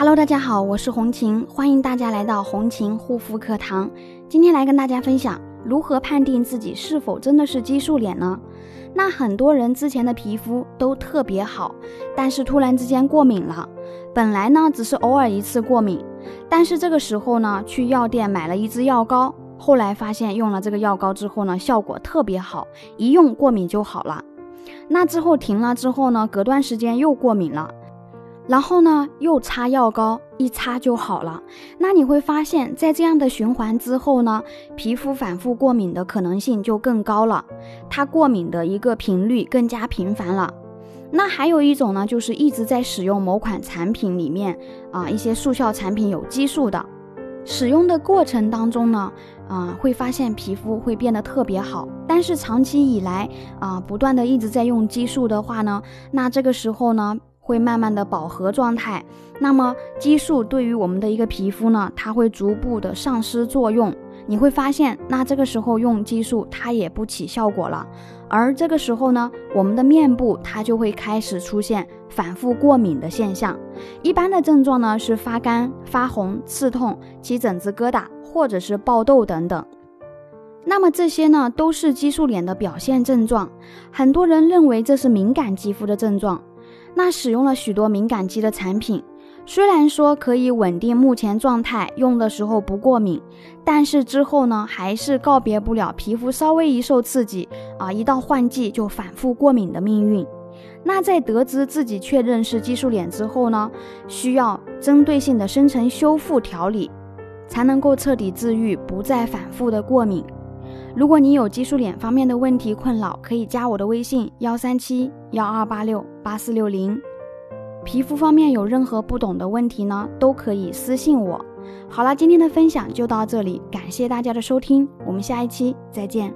Hello，大家好，我是红琴，欢迎大家来到红琴护肤课堂。今天来跟大家分享如何判定自己是否真的是激素脸呢？那很多人之前的皮肤都特别好，但是突然之间过敏了。本来呢只是偶尔一次过敏，但是这个时候呢去药店买了一支药膏，后来发现用了这个药膏之后呢效果特别好，一用过敏就好了。那之后停了之后呢，隔段时间又过敏了。然后呢，又擦药膏，一擦就好了。那你会发现在这样的循环之后呢，皮肤反复过敏的可能性就更高了，它过敏的一个频率更加频繁了。那还有一种呢，就是一直在使用某款产品里面啊，一些速效产品有激素的，使用的过程当中呢，啊，会发现皮肤会变得特别好。但是长期以来啊，不断的一直在用激素的话呢，那这个时候呢。会慢慢的饱和状态，那么激素对于我们的一个皮肤呢，它会逐步的丧失作用。你会发现，那这个时候用激素它也不起效果了，而这个时候呢，我们的面部它就会开始出现反复过敏的现象。一般的症状呢是发干、发红、刺痛、起疹子、疙瘩，或者是爆痘等等。那么这些呢都是激素脸的表现症状。很多人认为这是敏感肌肤的症状。那使用了许多敏感肌的产品，虽然说可以稳定目前状态，用的时候不过敏，但是之后呢，还是告别不了皮肤稍微一受刺激啊，一到换季就反复过敏的命运。那在得知自己确认是激素脸之后呢，需要针对性的深层修复调理，才能够彻底治愈，不再反复的过敏。如果你有激素脸方面的问题困扰，可以加我的微信幺三七幺二八六八四六零。皮肤方面有任何不懂的问题呢，都可以私信我。好了，今天的分享就到这里，感谢大家的收听，我们下一期再见。